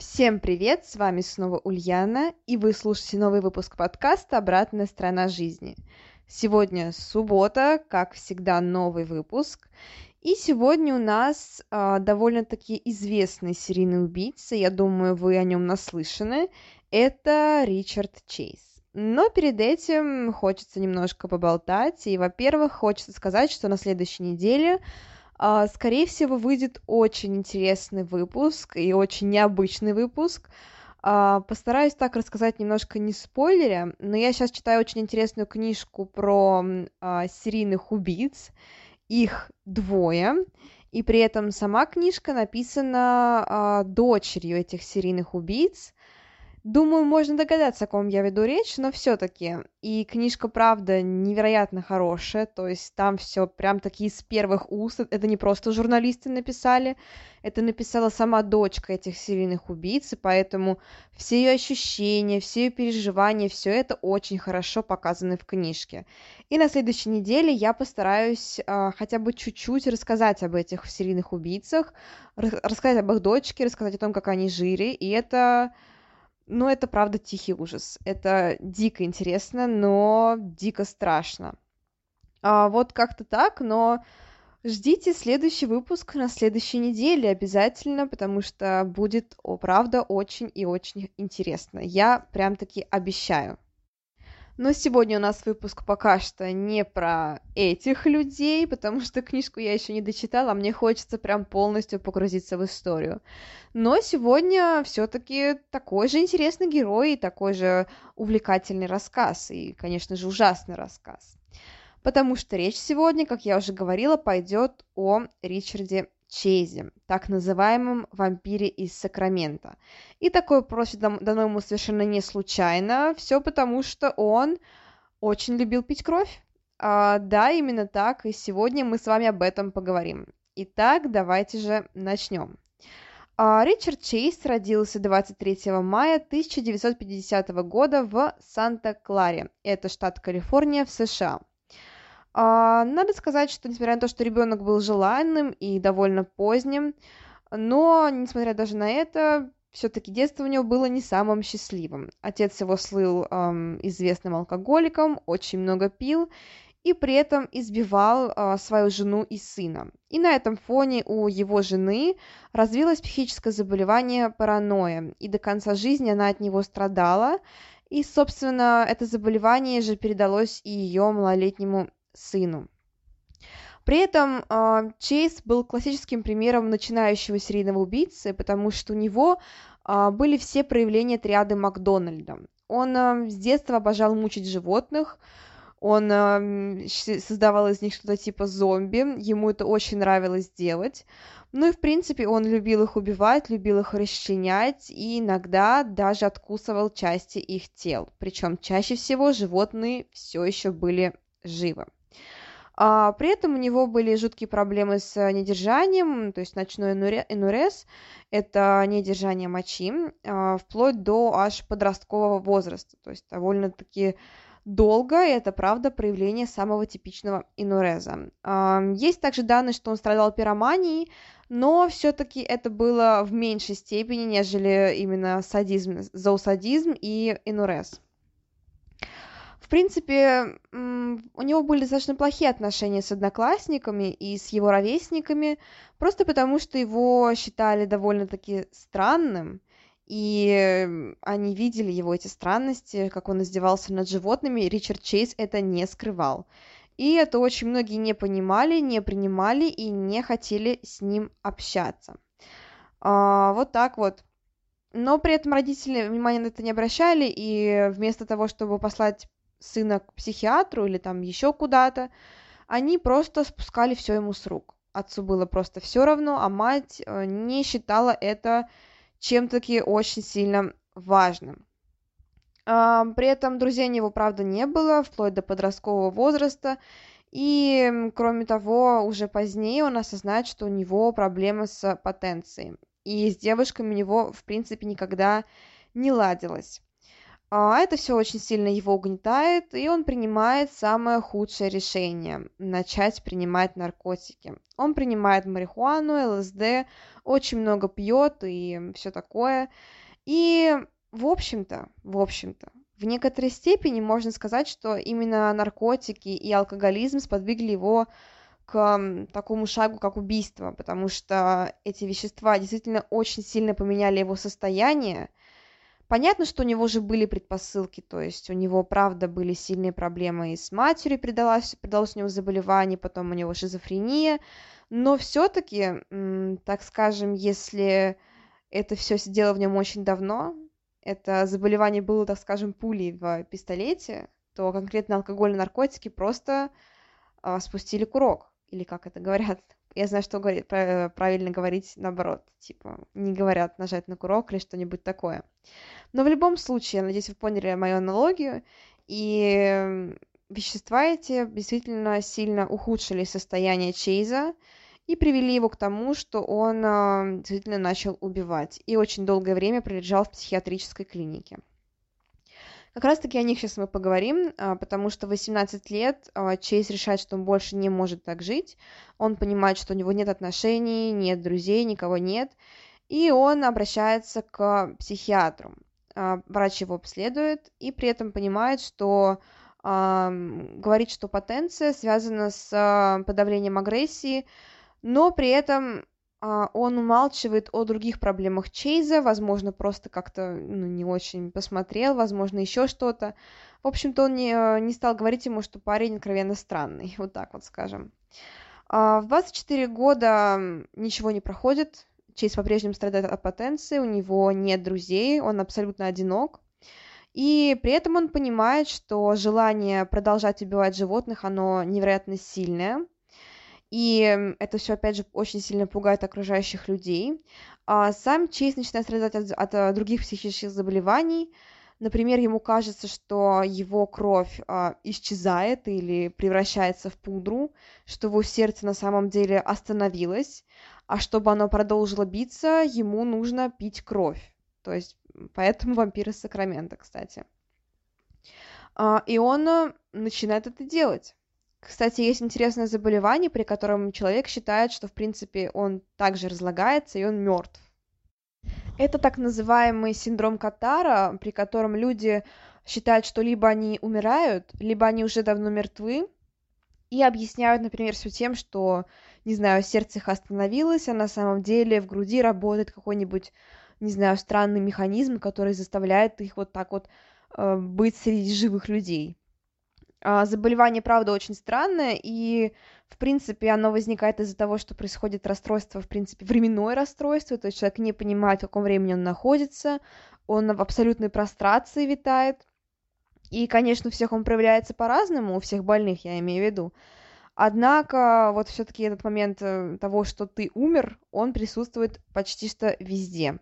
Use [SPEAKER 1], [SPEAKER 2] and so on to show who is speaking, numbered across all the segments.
[SPEAKER 1] Всем привет, с вами снова Ульяна, и вы слушаете новый выпуск подкаста «Обратная сторона жизни». Сегодня суббота, как всегда, новый выпуск, и сегодня у нас э, довольно-таки известный серийный убийца, я думаю, вы о нем наслышаны, это Ричард Чейз. Но перед этим хочется немножко поболтать, и, во-первых, хочется сказать, что на следующей неделе скорее всего, выйдет очень интересный выпуск и очень необычный выпуск. А, постараюсь так рассказать немножко не спойлеря, но я сейчас читаю очень интересную книжку про а, серийных убийц. Их двое. И при этом сама книжка написана дочерью этих серийных убийц. Думаю, можно догадаться, о ком я веду речь, но все-таки. И книжка, правда, невероятно хорошая, то есть там все прям такие с первых уст. Это не просто журналисты написали, это написала сама дочка этих серийных убийц, и поэтому все ее ощущения, все ее переживания, все это очень хорошо показано в книжке. И на следующей неделе я постараюсь э, хотя бы чуть-чуть рассказать об этих серийных убийцах, рассказать об их дочке, рассказать о том, как они жили, и это ну, это правда тихий ужас. Это дико интересно, но дико страшно. А, вот как-то так, но ждите следующий выпуск на следующей неделе обязательно, потому что будет, о, правда, очень и очень интересно. Я прям таки обещаю. Но сегодня у нас выпуск пока что не про этих людей, потому что книжку я еще не дочитала, а мне хочется прям полностью погрузиться в историю. Но сегодня все-таки такой же интересный герой и такой же увлекательный рассказ, и, конечно же, ужасный рассказ. Потому что речь сегодня, как я уже говорила, пойдет о Ричарде Чейзе, так называемом вампире из Сакрамента. И такое просит дано ему совершенно не случайно, все потому что он очень любил пить кровь. А, да, именно так, и сегодня мы с вами об этом поговорим. Итак, давайте же начнем. А, Ричард Чейз родился 23 мая 1950 года в Санта-Кларе, это штат Калифорния в США. А, надо сказать, что несмотря на то, что ребенок был желанным и довольно поздним, но, несмотря даже на это, все-таки детство у него было не самым счастливым. Отец его слыл эм, известным алкоголиком, очень много пил и при этом избивал э, свою жену и сына. И на этом фоне у его жены развилось психическое заболевание паранойя, и до конца жизни она от него страдала. И, собственно, это заболевание же передалось и ее малолетнему сыну. При этом э, Чейз был классическим примером начинающего серийного убийцы, потому что у него э, были все проявления триады Макдональда. Он э, с детства обожал мучить животных, он э, создавал из них что-то типа зомби, ему это очень нравилось делать. Ну и, в принципе, он любил их убивать, любил их расчленять и иногда даже откусывал части их тел. Причем чаще всего животные все еще были живы. А, при этом у него были жуткие проблемы с э, недержанием, то есть ночной энурез, это недержание мочи, а, вплоть до аж подросткового возраста, то есть довольно-таки долго, и это правда проявление самого типичного инуреза. А, есть также данные, что он страдал пироманией, но все-таки это было в меньшей степени, нежели именно садизм, зоосадизм и инурез принципе, у него были достаточно плохие отношения с одноклассниками и с его ровесниками, просто потому что его считали довольно-таки странным, и они видели его эти странности, как он издевался над животными, Ричард Чейз это не скрывал. И это очень многие не понимали, не принимали и не хотели с ним общаться. А, вот так вот. Но при этом родители внимания на это не обращали, и вместо того, чтобы послать сына к психиатру или там еще куда-то, они просто спускали все ему с рук. Отцу было просто все равно, а мать э, не считала это чем-таки очень сильно важным. А, при этом друзей у него, правда, не было, вплоть до подросткового возраста, и, кроме того, уже позднее он осознает, что у него проблемы с потенцией, и с девушками у него, в принципе, никогда не ладилось. А это все очень сильно его угнетает, и он принимает самое худшее решение – начать принимать наркотики. Он принимает марихуану, ЛСД, очень много пьет и все такое. И, в общем-то, в общем-то, в некоторой степени можно сказать, что именно наркотики и алкоголизм сподвигли его к такому шагу, как убийство, потому что эти вещества действительно очень сильно поменяли его состояние, Понятно, что у него же были предпосылки, то есть у него, правда, были сильные проблемы и с матерью, передалось, передалось у него заболевание, потом у него шизофрения, но все-таки, так скажем, если это все сидело в нем очень давно, это заболевание было, так скажем, пулей в пистолете, то конкретно алкоголь и наркотики просто а, спустили курок, или как это говорят я знаю, что говорит, правильно говорить наоборот, типа, не говорят нажать на курок или что-нибудь такое. Но в любом случае, я надеюсь, вы поняли мою аналогию, и вещества эти действительно сильно ухудшили состояние Чейза и привели его к тому, что он а, действительно начал убивать и очень долгое время пролежал в психиатрической клинике. Как раз-таки о них сейчас мы поговорим, а, потому что в 18 лет а, Чейз решает, что он больше не может так жить. Он понимает, что у него нет отношений, нет друзей, никого нет. И он обращается к психиатру. А, врач его обследует и при этом понимает, что говорит, что потенция связана с подавлением агрессии, но при этом он умалчивает о других проблемах Чейза, возможно, просто как-то ну, не очень посмотрел, возможно, еще что-то. В общем-то, он не, э, не стал говорить ему, что парень откровенно странный, вот так вот скажем. А, в 24 года ничего не проходит, Чейз по-прежнему страдает от потенции, у него нет друзей, он абсолютно одинок. И при этом он понимает, что желание продолжать убивать животных, оно невероятно сильное – и это все, опять же, очень сильно пугает окружающих людей. А сам Чейз начинает страдать от, от э, других психических заболеваний. Например, ему кажется, что его кровь а, исчезает или превращается в пудру, что его сердце на самом деле остановилось, а чтобы оно продолжило биться, ему нужно пить кровь. То есть поэтому вампиры Сакрамента, кстати. А, и он э, начинает это делать. Кстати, есть интересное заболевание, при котором человек считает, что, в принципе, он также разлагается, и он мертв. Это так называемый синдром Катара, при котором люди считают, что либо они умирают, либо они уже давно мертвы, и объясняют, например, все тем, что, не знаю, сердце их остановилось, а на самом деле в груди работает какой-нибудь, не знаю, странный механизм, который заставляет их вот так вот э, быть среди живых людей. А, заболевание, правда, очень странное, и, в принципе, оно возникает из-за того, что происходит расстройство, в принципе, временное расстройство, то есть человек не понимает, в каком времени он находится, он в абсолютной прострации витает, и, конечно, у всех он проявляется по-разному, у всех больных, я имею в виду. Однако, вот все-таки этот момент э, того, что ты умер, он присутствует почти что везде.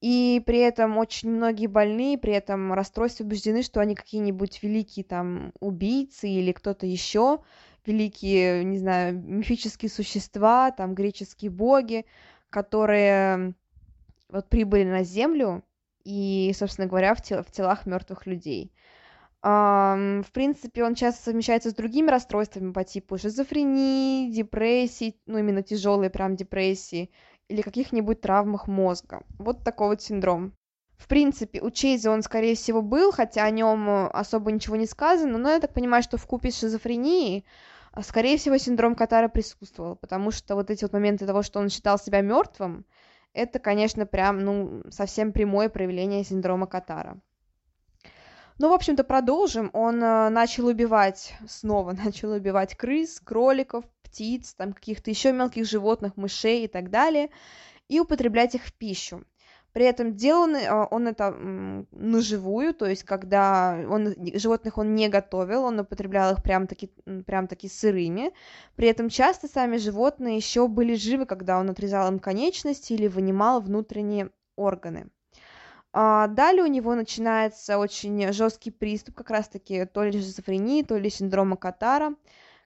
[SPEAKER 1] И при этом очень многие больные, при этом расстройстве убеждены, что они какие-нибудь великие там убийцы или кто-то еще, великие, не знаю, мифические существа, там греческие боги, которые вот прибыли на Землю и, собственно говоря, в, тел в телах мертвых людей. Um, в принципе, он часто совмещается с другими расстройствами по типу шизофрении, депрессии, ну, именно тяжелые прям депрессии, или каких-нибудь травмах мозга. Вот такой вот синдром. В принципе, у Чейза он, скорее всего, был, хотя о нем э, особо ничего не сказано, но я так понимаю, что в купе с шизофренией, э, скорее всего, синдром Катара присутствовал, потому что вот эти вот моменты того, что он считал себя мертвым, это, конечно, прям, ну, совсем прямое проявление синдрома Катара. Ну, в общем-то, продолжим. Он э, начал убивать, снова начал убивать крыс, кроликов, птиц, там каких-то еще мелких животных, мышей и так далее, и употреблять их в пищу. При этом делал он, э, он это на живую, то есть когда он, животных он не готовил, он употреблял их прям таки, прям таки сырыми. При этом часто сами животные еще были живы, когда он отрезал им конечности или вынимал внутренние органы. А, далее у него начинается очень жесткий приступ, как раз-таки то ли шизофрении, то ли синдрома Катара,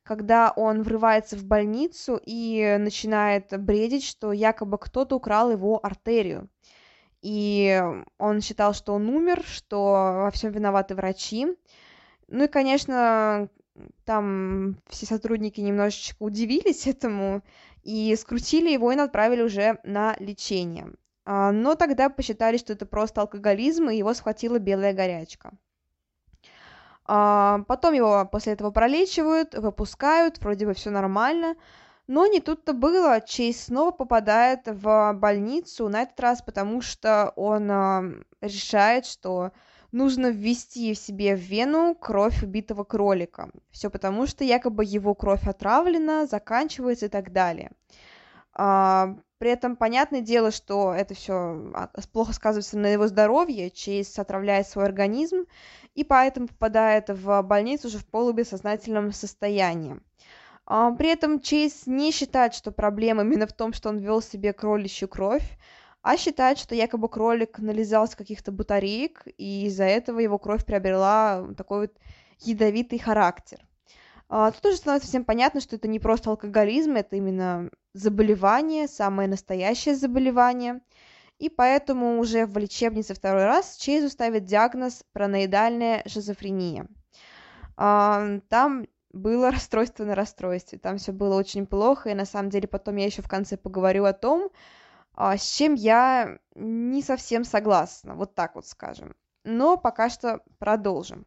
[SPEAKER 1] когда он врывается в больницу и начинает бредить, что якобы кто-то украл его артерию. И он считал, что он умер, что во всем виноваты врачи. Ну и, конечно, там все сотрудники немножечко удивились этому и скрутили его и отправили уже на лечение. А, но тогда посчитали, что это просто алкоголизм, и его схватила белая горячка. А, потом его после этого пролечивают, выпускают, вроде бы все нормально, но не тут-то было, Чейз снова попадает в больницу, на этот раз потому, что он решает, что нужно ввести в себе в вену кровь убитого кролика. Все потому, что якобы его кровь отравлена, заканчивается и так далее. А, при этом понятное дело, что это все а, плохо сказывается на его здоровье, Чейз отравляет свой организм, и поэтому попадает в больницу уже в полубессознательном состоянии. А, при этом Чейз не считает, что проблема именно в том, что он ввел себе кроличью кровь, а считает, что якобы кролик нализался каких-то батареек, и из-за этого его кровь приобрела такой вот ядовитый характер. А, тут уже становится всем понятно, что это не просто алкоголизм, это именно заболевание, самое настоящее заболевание. И поэтому уже в лечебнице второй раз Чейзу ставят диагноз параноидальная шизофрения. А, там было расстройство на расстройстве, там все было очень плохо, и на самом деле потом я еще в конце поговорю о том, а, с чем я не совсем согласна, вот так вот скажем. Но пока что продолжим.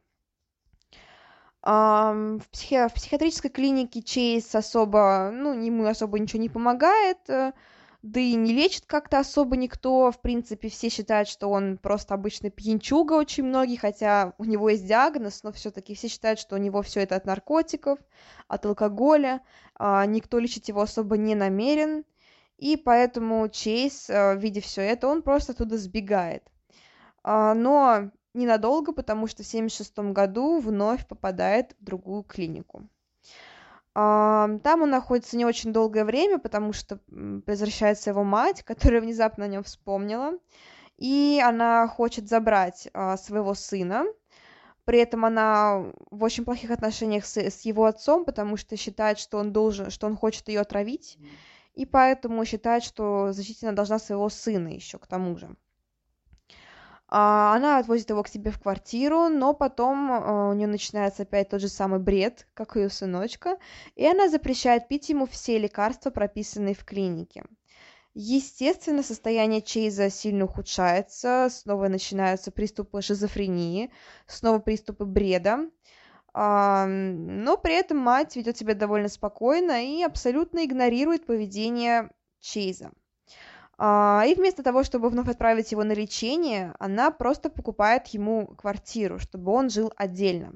[SPEAKER 1] В, психи... в психиатрической клинике Чейз особо, ну, ему особо ничего не помогает, э, да и не лечит как-то особо никто. В принципе, все считают, что он просто обычный пьянчуга очень многие, хотя у него есть диагноз, но все-таки все считают, что у него все это от наркотиков, от алкоголя. А, никто лечить его особо не намерен. И поэтому Чейз, видя все это, он просто оттуда сбегает. А, но ненадолго, потому что в 1976 году вновь попадает в другую клинику. Там он находится не очень долгое время, потому что возвращается его мать, которая внезапно о нем вспомнила, и она хочет забрать а, своего сына. При этом она в очень плохих отношениях с, с его отцом, потому что считает, что он должен, что он хочет ее отравить, и поэтому считает, что защитить она должна своего сына еще к тому же. А, она отвозит его к себе в квартиру, но потом а, у нее начинается опять тот же самый бред, как у ее сыночка, и она запрещает пить ему все лекарства, прописанные в клинике. Естественно, состояние Чейза сильно ухудшается, снова начинаются приступы шизофрении, снова приступы бреда, а, но при этом мать ведет себя довольно спокойно и абсолютно игнорирует поведение Чейза. А, и вместо того, чтобы вновь отправить его на лечение, она просто покупает ему квартиру, чтобы он жил отдельно.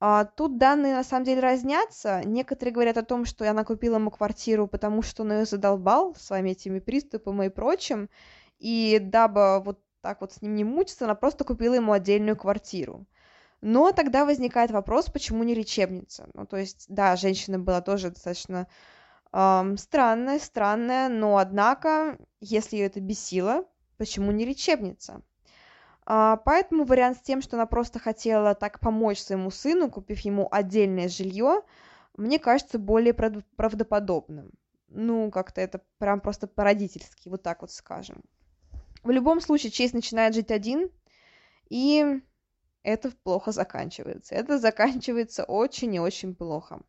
[SPEAKER 1] А, тут данные на самом деле разнятся. Некоторые говорят о том, что она купила ему квартиру, потому что он ее задолбал своими этими приступами и прочим. И дабы вот так вот с ним не мучиться, она просто купила ему отдельную квартиру. Но тогда возникает вопрос, почему не лечебница? Ну, то есть, да, женщина была тоже достаточно эм, странная, странная, но однако, если ее это бесило, почему не лечебница? А, поэтому вариант с тем, что она просто хотела так помочь своему сыну, купив ему отдельное жилье, мне кажется более правдоподобным. Ну, как-то это прям просто по-родительски, вот так вот скажем. В любом случае, Чейз начинает жить один, и это плохо заканчивается. Это заканчивается очень и очень плохо.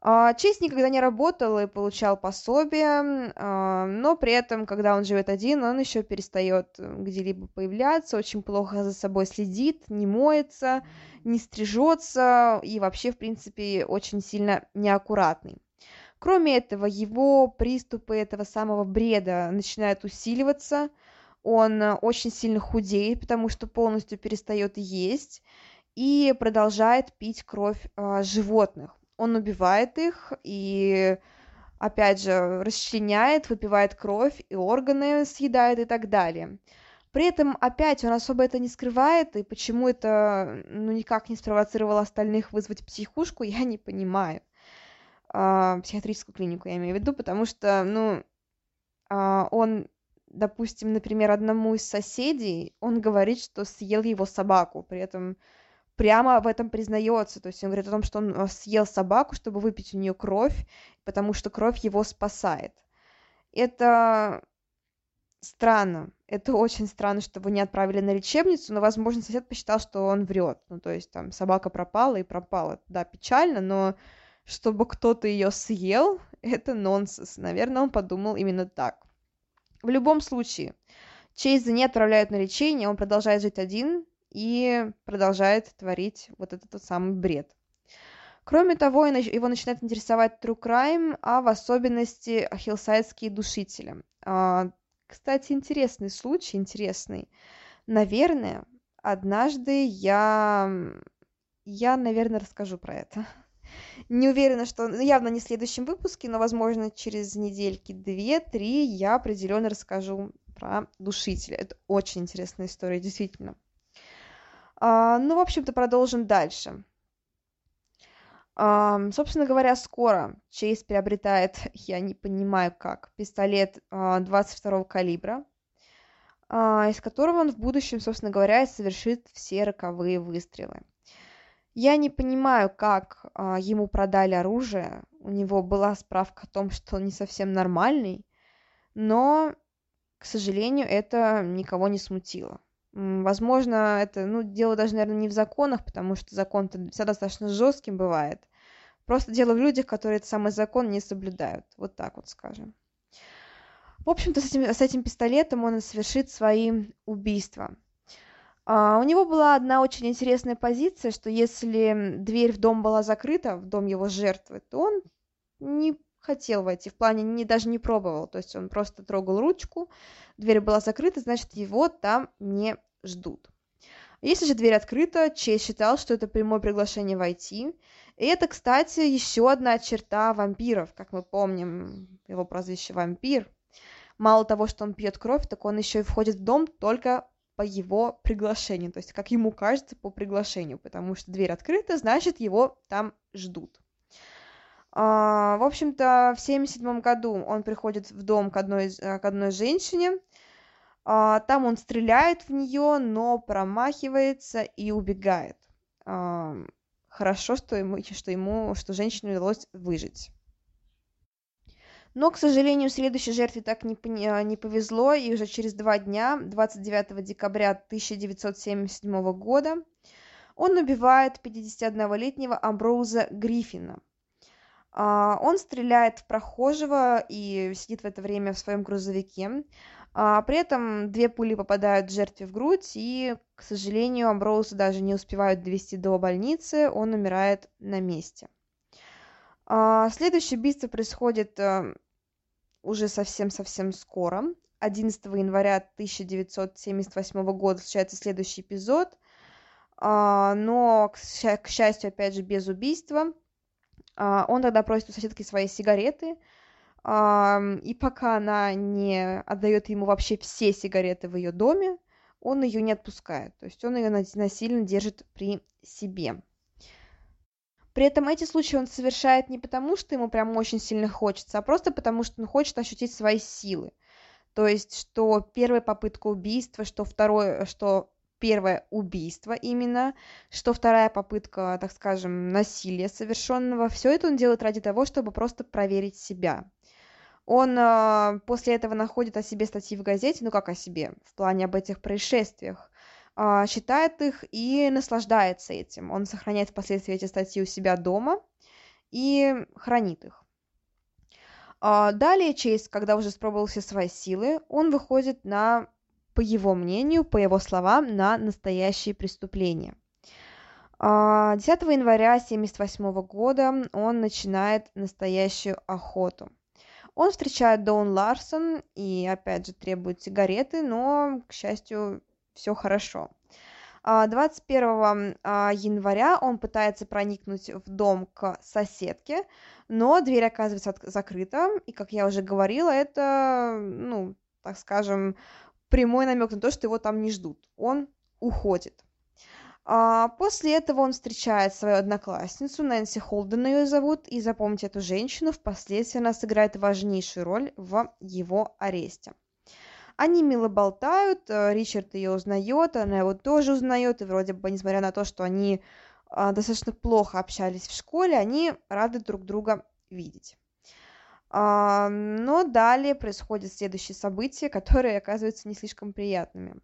[SPEAKER 1] А, Чейз никогда не работал и получал пособие, а, но при этом, когда он живет один, он еще перестает где-либо появляться, очень плохо за собой следит, не моется, не стрижется и вообще, в принципе, очень сильно неаккуратный. Кроме этого, его приступы этого самого бреда начинают усиливаться, он э, очень сильно худеет, потому что полностью перестает есть и продолжает пить кровь а, животных он убивает их и опять же расчленяет, выпивает кровь и органы съедает и так далее. При этом опять он особо это не скрывает, и почему это ну, никак не спровоцировало остальных вызвать психушку, я не понимаю. А, психиатрическую клинику я имею в виду, потому что, ну, а, он допустим, например, одному из соседей, он говорит, что съел его собаку, при этом прямо в этом признается, то есть он говорит о том, что он э, съел собаку, чтобы выпить у нее кровь, потому что кровь его спасает. Это странно, это очень странно, что его не отправили на лечебницу, но, возможно, сосед посчитал, что он врет. Ну, то есть там собака пропала и пропала. Да, печально, но чтобы кто-то ее съел, это нонсенс. Наверное, он подумал именно так. В любом случае, Чейза не отправляют на лечение, он продолжает жить один и продолжает творить вот этот тот самый бред. Кроме того, его начинает интересовать true crime, а в особенности хиллсайдские душители. А, кстати, интересный случай, интересный. Наверное, однажды я... Я, наверное, расскажу про это. Не уверена, что ну, явно не в следующем выпуске, но, возможно, через недельки две-три я определенно расскажу про душителя. Это очень интересная история, действительно. А, ну, в общем-то, продолжим дальше. А, собственно говоря, скоро Чейз приобретает, я не понимаю как, пистолет а, 22 калибра, а, из которого он в будущем, собственно говоря, совершит все роковые выстрелы. Я не понимаю, как а, ему продали оружие. У него была справка о том, что он не совсем нормальный, но, к сожалению, это никого не смутило. Возможно, это, ну, дело даже, наверное, не в законах, потому что закон-то всегда достаточно жестким бывает. Просто дело в людях, которые этот самый закон не соблюдают. Вот так вот скажем. В общем-то, с этим, с этим пистолетом он совершит свои убийства. А, у него была одна очень интересная позиция, что если дверь в дом была закрыта, в дом его жертвы, то он не хотел войти, в плане не, даже не пробовал, то есть он просто трогал ручку, дверь была закрыта, значит, его там не ждут. Если же дверь открыта, Чейз считал, что это прямое приглашение войти. И это, кстати, еще одна черта вампиров, как мы помним, его прозвище вампир. Мало того, что он пьет кровь, так он еще и входит в дом только по его приглашению, то есть как ему кажется по приглашению, потому что дверь открыта, значит его там ждут. А, в общем-то, в 1977 году он приходит в дом к одной, к одной женщине, там он стреляет в нее, но промахивается и убегает. А, хорошо, что ему, что ему, что женщине удалось выжить. Но, к сожалению, следующей жертве так не, не повезло, и уже через два дня, 29 декабря 1977 года, он убивает 51-летнего Амброуза Гриффина. А, он стреляет в прохожего и сидит в это время в своем грузовике. А, при этом две пули попадают жертве в грудь, и, к сожалению, Амброуза даже не успевают довести до больницы, он умирает на месте. А, следующее убийство происходит э, уже совсем-совсем скоро. 11 января 1978 года случается следующий эпизод, но, к счастью, опять же, без убийства – а, он тогда просит у соседки свои сигареты, и пока она не отдает ему вообще все сигареты в ее доме, он ее не отпускает. То есть он ее насильно держит при себе. При этом эти случаи он совершает не потому, что ему прям очень сильно хочется, а просто потому, что он хочет ощутить свои силы. То есть, что первая попытка убийства, что второе, что первое убийство именно, что вторая попытка, так скажем, насилия совершенного. Все это он делает ради того, чтобы просто проверить себя. Он э, после этого находит о себе статьи в газете, ну как о себе, в плане об этих происшествиях, э, читает их и наслаждается этим. Он сохраняет впоследствии эти статьи у себя дома и хранит их. Далее Чейз, когда уже спробовал все свои силы, он выходит на по его мнению, по его словам, на настоящие преступления. 10 а, января 1978 года он начинает настоящую охоту. Он встречает Доун Ларсон и, опять же, требует сигареты, но, к счастью, все хорошо. 21 а, января он пытается проникнуть в дом к соседке, но дверь оказывается закрыта, и, как я уже говорила, это, ну, так скажем, прямой намек на то, что его там не ждут. Он уходит. А после этого он встречает свою одноклассницу, Нэнси Холден ее зовут, и запомните эту женщину, впоследствии она сыграет важнейшую роль в его аресте. Они мило болтают, э, Ричард ее узнает, она его тоже узнает, и вроде бы, несмотря на то, что они а, достаточно плохо общались в школе, они рады друг друга видеть. А, но далее происходят следующие события, которые оказываются не слишком приятными.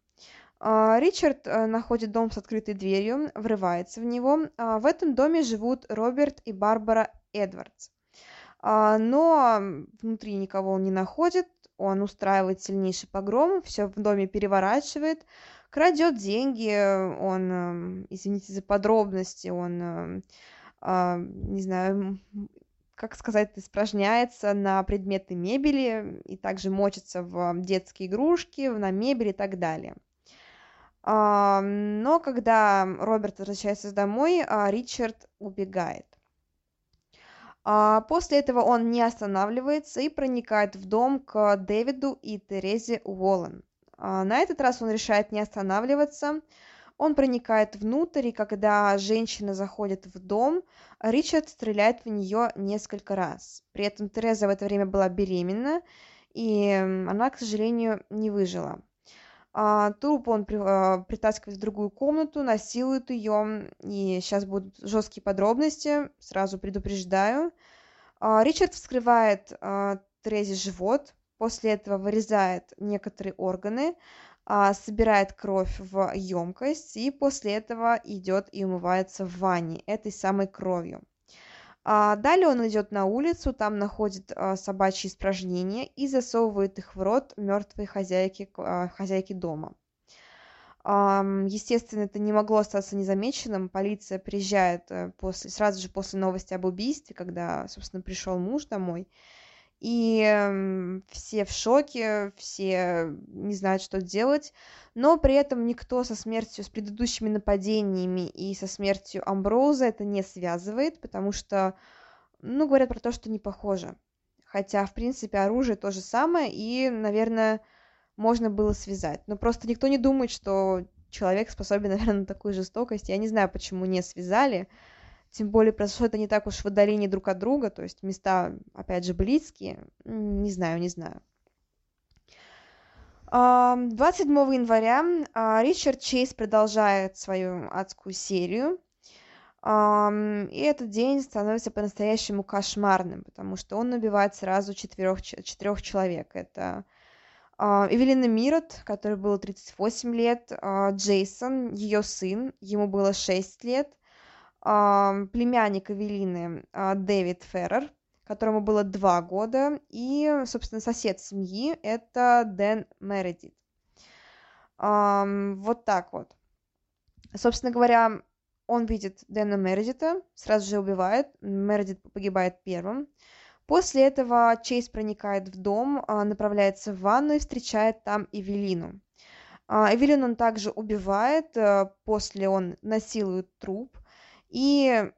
[SPEAKER 1] А, Ричард э, находит дом с открытой дверью, врывается в него. В этом доме живут Роберт и Барбара Эдвардс. Но внутри никого он не находит, он устраивает сильнейший погром, все в доме переворачивает, крадет деньги, он, эм, извините за подробности, он, эм, а, не знаю, как сказать, испражняется на предметы мебели и также мочится в детские игрушки, на мебель и так далее. А, но когда Роберт возвращается домой, а, Ричард убегает. А, после этого он не останавливается и проникает в дом к Дэвиду и Терезе Уоллен. На этот раз он решает не останавливаться. Он проникает внутрь, и когда женщина заходит в дом, Ричард стреляет в нее несколько раз. При этом Тереза в это время была беременна, и она, к сожалению, не выжила. А, труп он а, притаскивает в другую комнату, насилует ее, и сейчас будут жесткие подробности, сразу предупреждаю. А, Ричард вскрывает Трезе живот, после этого вырезает некоторые органы, собирает кровь в емкость, и после этого идет и умывается в ванне этой самой кровью. А далее он идет на улицу, там находит а, собачьи испражнения и засовывает их в рот мертвой хозяйки, а, хозяйки дома. Естественно, это не могло остаться незамеченным. Полиция приезжает э, после, сразу же после новости об убийстве, когда, собственно, пришел муж домой. И все в шоке, все не знают, что делать но при этом никто со смертью, с предыдущими нападениями и со смертью Амброуза это не связывает, потому что, ну, говорят про то, что не похоже. Хотя, в принципе, оружие то же самое, и, наверное, можно было связать. Но просто никто не думает, что человек способен, наверное, на такую жестокость. Я не знаю, почему не связали. Тем более произошло это не так уж в отдалении друг от друга, то есть места, опять же, близкие. Не знаю, не знаю. 27 января а, Ричард Чейз продолжает свою адскую серию. И этот день становится по-настоящему кошмарным, потому что он убивает сразу четырех, четырех человек. Это а, Эвелина Мирот, которой было 38 лет, а, Джейсон, ее сын, ему было 6 лет, племянник Эвелины Дэвид Феррер, которому было два года, и, собственно, сосед семьи – это Дэн Мередит. Вот так вот. Собственно говоря, он видит Дэна Мередита, сразу же убивает, Мередит погибает первым. После этого Чейз проникает в дом, а, направляется в ванну и встречает там Эвелину. А, Эвелину он также убивает, э, после он насилует труп, и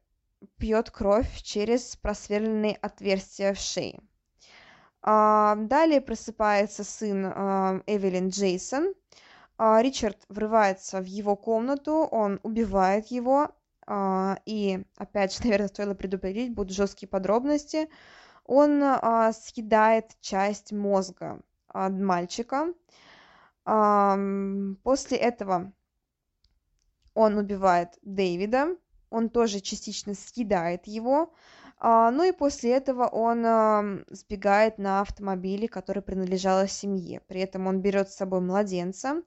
[SPEAKER 1] пьет кровь через просверленные отверстия в шее. А, далее просыпается сын а, Эвелин Джейсон. А, Ричард врывается в его комнату, он убивает его. И, опять же, наверное, стоило предупредить, будут жесткие подробности. Он съедает часть мозга мальчика. После этого он убивает Дэвида, он тоже частично съедает его, а, ну и после этого он сбегает на автомобиле, который принадлежал семье. При этом он берет с собой младенца.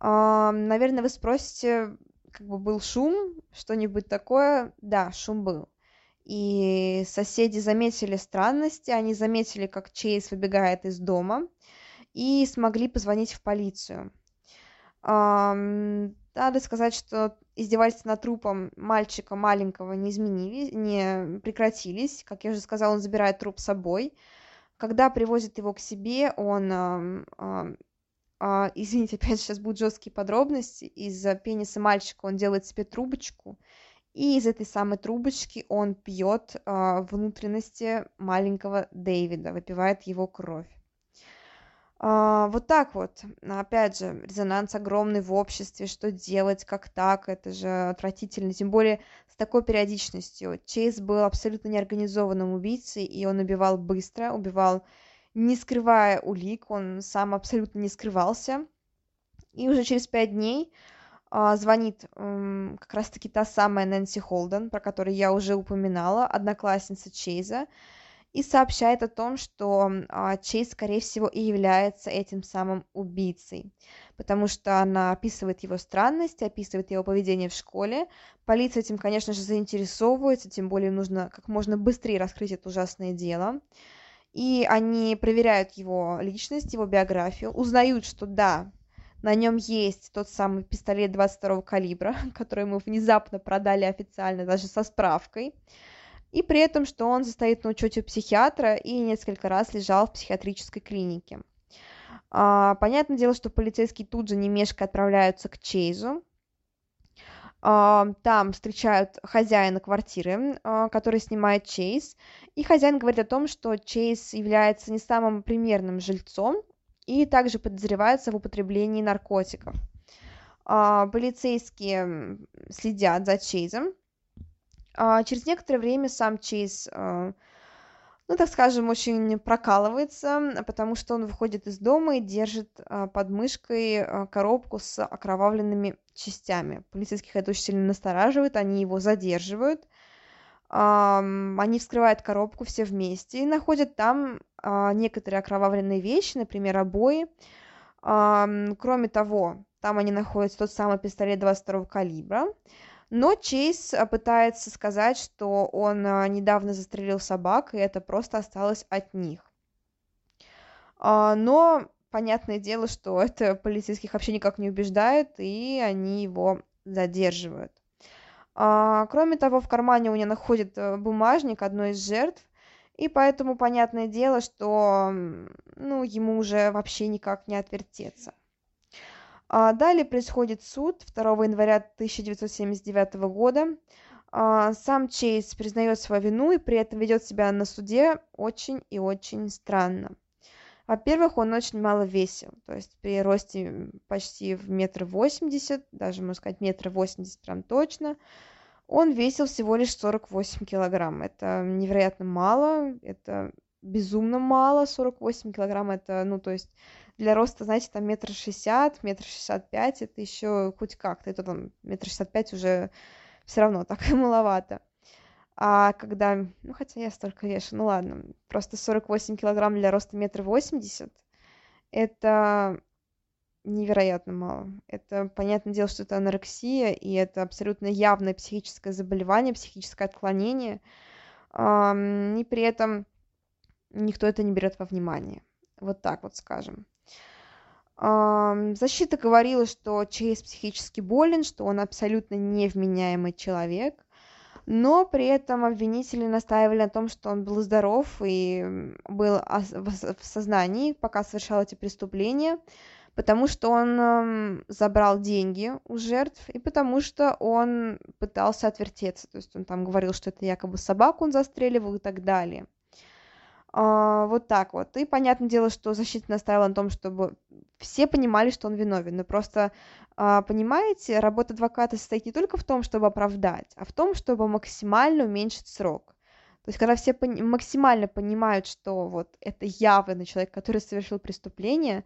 [SPEAKER 1] Наверное, вы спросите, как бы был шум, что-нибудь такое? Да, шум был. И соседи заметили странности, они заметили, как Чейз выбегает из дома и смогли позвонить в полицию. Надо сказать, что издевательства над трупом мальчика маленького не изменились, не прекратились. Как я уже сказала, он забирает труп с собой. Когда привозит его к себе, он, э, э, извините, опять сейчас будут жесткие подробности, из пениса мальчика он делает себе трубочку, и из этой самой трубочки он пьет э, внутренности маленького Дэвида, выпивает его кровь. А, вот так вот. Опять же, резонанс огромный в обществе, что делать, как так, это же отвратительно, тем более с такой периодичностью. Чейз был абсолютно неорганизованным убийцей, и он убивал быстро, убивал не скрывая улик, он сам абсолютно не скрывался. И уже через пять дней а, звонит как раз-таки та самая Нэнси Холден, про которую я уже упоминала, одноклассница Чейза, и сообщает о том, что а, Чейз, скорее всего, и является этим самым убийцей, потому что она описывает его странности, описывает его поведение в школе. Полиция этим, конечно же, заинтересовывается, тем более нужно как можно быстрее раскрыть это ужасное дело. И они проверяют его личность, его биографию, узнают, что да, на нем есть тот самый пистолет 22 калибра, который мы внезапно продали официально, даже со справкой и при этом, что он состоит на учете у психиатра и несколько раз лежал в психиатрической клинике. А, понятное дело, что полицейские тут же не мешкая отправляются к Чейзу. А, там встречают хозяина квартиры, а, который снимает Чейз, и хозяин говорит о том, что Чейз является не самым примерным жильцом и также подозревается в употреблении наркотиков. Полицейские следят за Чейзом, а через некоторое время сам Чейз, а, ну, так скажем, очень прокалывается, потому что он выходит из дома и держит а, под мышкой а, коробку с окровавленными частями. Полицейских это очень сильно настораживает, они его задерживают. Они вскрывают коробку все вместе и находят там некоторые окровавленные вещи, например, обои. Кроме того, там они находят тот самый пистолет 22 калибра, но Чейз а, пытается сказать, что он а, недавно застрелил собак, и это просто осталось от них. А, но понятное дело, что это полицейских вообще никак не убеждает, и они его задерживают. Кроме того, в кармане у него находит э, бумажник одной из жертв, и поэтому понятное дело, что ну, ему уже вообще никак не отвертеться. А далее происходит суд 2 января 1979 года. А, сам Чейз признает свою вину и при этом ведет себя на суде очень и очень странно. Во-первых, он очень мало весил, то есть при росте почти в метр восемьдесят, даже, можно сказать, метр восемьдесят прям точно, он весил всего лишь 48 килограмм. Это невероятно мало, это безумно мало, 48 килограмм, это, ну, то есть для роста, знаете, там метр шестьдесят, метр шестьдесят пять, это еще хоть как-то, это там метр шестьдесят пять уже все равно так маловато. А когда, ну хотя я столько вешу, ну ладно, просто 48 килограмм для роста метр восемьдесят, это невероятно мало. Это, понятное дело, что это анорексия, и это абсолютно явное психическое заболевание, психическое отклонение, и при этом никто это не берет во внимание. Вот так вот скажем. Защита говорила, что Чейз психически болен, что он абсолютно невменяемый человек, но при этом обвинители настаивали на том, что он был здоров и был в сознании, пока совершал эти преступления, потому что он забрал деньги у жертв и потому что он пытался отвертеться, то есть он там говорил, что это якобы собаку он застреливал и так далее. А, вот так вот. И понятное дело, что защита настаивала на том, чтобы все понимали, что он виновен. Но просто, а, понимаете, работа адвоката состоит не только в том, чтобы оправдать, а в том, чтобы максимально уменьшить срок. То есть, когда все пон- максимально понимают, что вот это явный человек, который совершил преступление,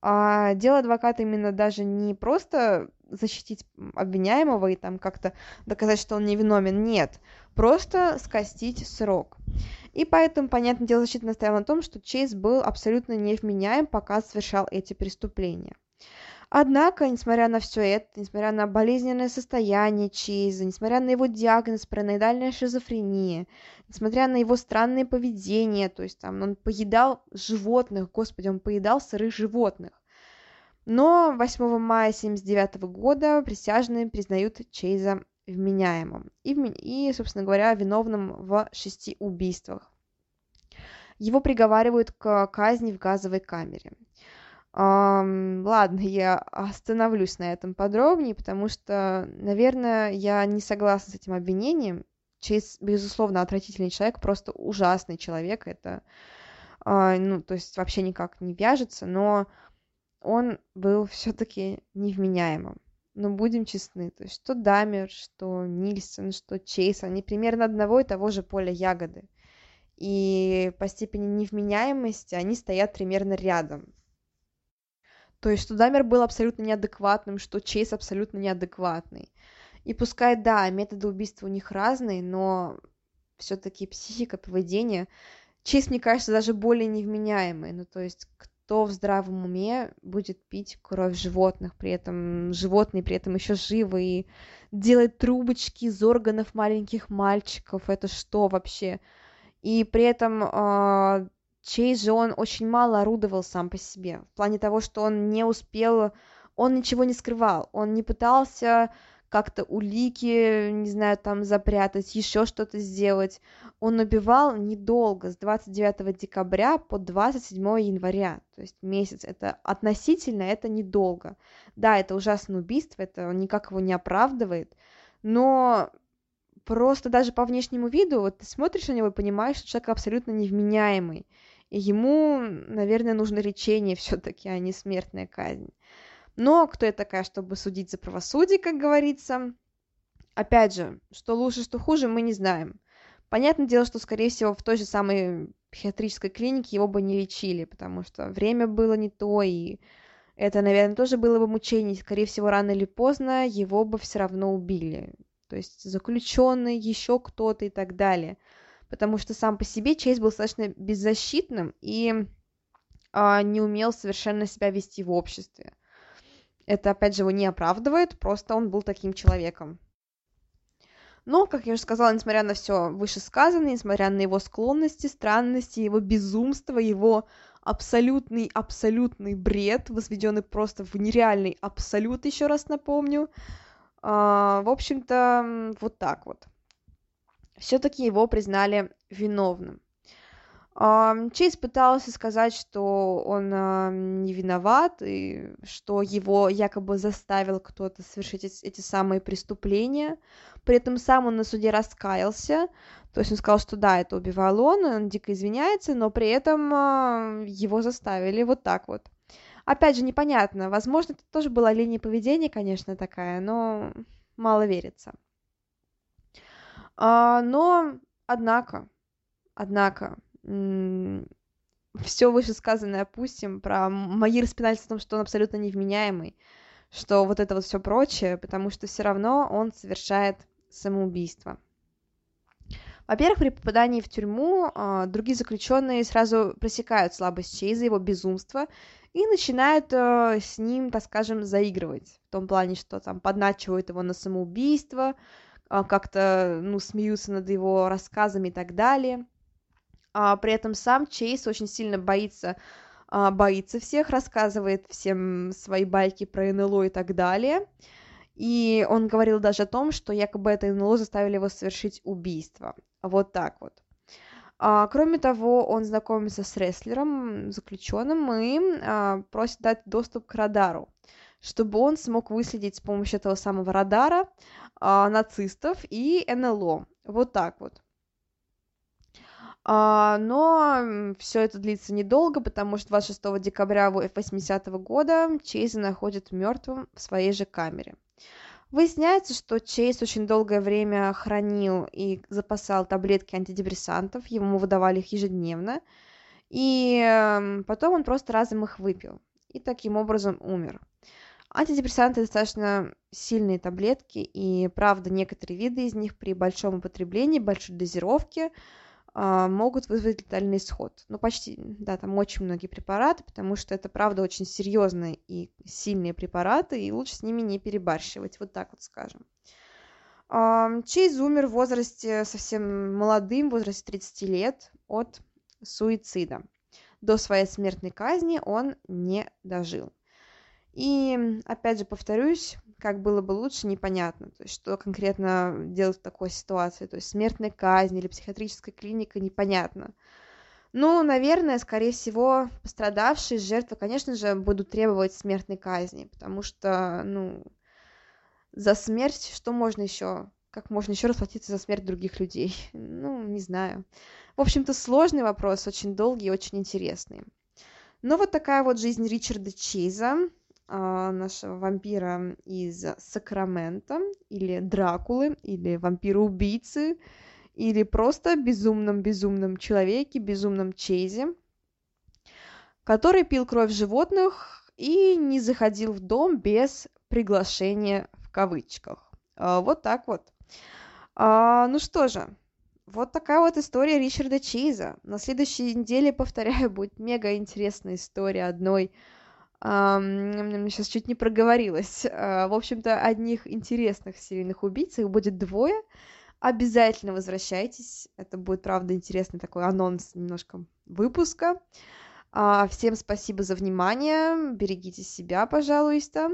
[SPEAKER 1] а дело адвоката именно даже не просто защитить обвиняемого и там как-то доказать, что он невиновен, нет, просто скостить срок. И поэтому, понятное дело, защита настояла на том, что Чейз был абсолютно невменяем, пока совершал эти преступления. Однако, несмотря на все это, несмотря на болезненное состояние Чейза, несмотря на его диагноз параноидальная шизофрения, несмотря на его странное поведение, то есть там он поедал животных, господи, он поедал сырых животных. Но 8 мая 1979 года присяжные признают Чейза вменяемым и, и, собственно говоря, виновным в шести убийствах. Его приговаривают к казни в газовой камере. Um, ладно, я остановлюсь на этом подробнее, потому что, наверное, я не согласна с этим обвинением. Чейз, безусловно, отвратительный человек, просто ужасный человек. Это, uh, ну, то есть вообще никак не вяжется, но он был все-таки невменяемым но будем честны, то есть что Дамер, что Нильсон, что Чейз, они примерно одного и того же поля ягоды. и по степени невменяемости они стоят примерно рядом. То есть, что Дамер был абсолютно неадекватным, что Чейз абсолютно неадекватный. И пускай, да, методы убийства у них разные, но все-таки психика, поведение. Чейз, мне кажется, даже более невменяемый. Ну, то есть, кто в здравом уме будет пить кровь животных, при этом животные при этом еще живы и делать трубочки из органов маленьких мальчиков. Это что вообще? И при этом э, Чейз же он очень мало орудовал сам по себе. В плане того, что он не успел, он ничего не скрывал. Он не пытался как-то улики, не знаю, там запрятать, еще что-то сделать. Он убивал недолго, с 29 декабря по 27 января, то есть месяц. Это относительно, это недолго. Да, это ужасное убийство, это никак его не оправдывает, но просто даже по внешнему виду, вот ты смотришь на него и понимаешь, что человек абсолютно невменяемый. И ему, наверное, нужно лечение все-таки, а не смертная казнь. Но кто я такая, чтобы судить за правосудие, как говорится? Опять же, что лучше, что хуже, мы не знаем. Понятное дело, что, скорее всего, в той же самой психиатрической клинике его бы не лечили, потому что время было не то, и это, наверное, тоже было бы мучение. Скорее всего, рано или поздно его бы все равно убили. То есть заключенный, еще кто-то и так далее. Потому что сам по себе Чейз был достаточно беззащитным и а, не умел совершенно себя вести в обществе. Это, опять же, его не оправдывает, просто он был таким человеком. Но, как я уже сказала, несмотря на все вышесказанное, несмотря на его склонности, странности, его безумство, его абсолютный, абсолютный бред, возведенный просто в нереальный абсолют, еще раз напомню, а, в общем-то, вот так вот. Все-таки его признали виновным. Чейз пытался сказать, что он не виноват, и что его якобы заставил кто-то совершить эти самые преступления. При этом сам он на суде раскаялся, то есть он сказал, что да, это убивал он, он дико извиняется, но при этом его заставили вот так вот. Опять же, непонятно, возможно, это тоже была линия поведения, конечно, такая, но мало верится. А, но, однако, однако, все вышесказанное опустим про мои распинательства о том, что он абсолютно невменяемый, что вот это вот все прочее, потому что все равно он совершает самоубийство. Во-первых, при попадании в тюрьму э, другие заключенные сразу пресекают слабость Чейза, его безумство, и начинают э, с ним, так скажем, заигрывать. В том плане, что там подначивают его на самоубийство, э, как-то, ну, смеются над его рассказами и так далее а при этом сам Чейз очень сильно боится а, боится всех, рассказывает всем свои байки про НЛО и так далее. И он говорил даже о том, что якобы это НЛО заставили его совершить убийство. Вот так вот. А, кроме того, он знакомится с рестлером, заключенным, и а, просит дать доступ к радару, чтобы он смог выследить с помощью этого самого радара а, нацистов и НЛО. Вот так вот. А, но все это длится недолго, потому что 26 декабря 80 -го года Чейза находят мертвым в своей же камере. Выясняется, что Чейз очень долгое время хранил и запасал таблетки антидепрессантов, ему выдавали их ежедневно, и эм, потом он просто разом их выпил, и таким образом умер. Антидепрессанты достаточно сильные таблетки, и правда некоторые виды из них при большом употреблении, большой дозировке могут вызвать летальный исход. Ну, почти, да, там очень многие препараты, потому что это, правда, очень серьезные и сильные препараты, и лучше с ними не перебарщивать, вот так вот скажем. Чейз умер в возрасте совсем молодым, в возрасте 30 лет от суицида. До своей смертной казни он не дожил. И, опять же, повторюсь, как было бы лучше, непонятно. То есть, что конкретно делать в такой ситуации. То есть, смертная казнь или психиатрическая клиника, непонятно. Ну, наверное, скорее всего, пострадавшие, жертвы, конечно же, будут требовать смертной казни, потому что, ну, за смерть что можно еще? Как можно еще расплатиться за смерть других людей? Ну, не знаю. В общем-то, сложный вопрос, очень долгий и очень интересный. Ну, вот такая вот жизнь Ричарда Чейза. А, нашего вампира из Сакрамента, или Дракулы, или вампира-убийцы, или просто безумном-безумном человеке, безумном Чейзе, который пил кровь животных и не заходил в дом без приглашения в кавычках. А, вот так вот. А, ну что же, вот такая вот история Ричарда Чейза. На следующей неделе, повторяю, будет мега интересная история одной сейчас чуть не проговорилась. Uh, в общем-то, одних интересных серийных убийц, их будет двое. Обязательно возвращайтесь. Это будет, правда, интересный такой анонс немножко выпуска. Uh, всем спасибо за внимание. Берегите себя, пожалуйста.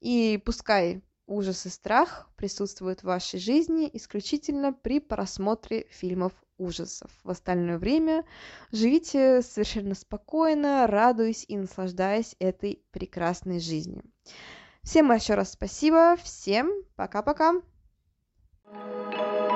[SPEAKER 1] И пускай ужас и страх присутствуют в вашей жизни исключительно при просмотре фильмов ужасов. В остальное время живите совершенно спокойно, радуясь и наслаждаясь этой прекрасной жизнью. Всем еще раз спасибо, всем пока-пока. thank you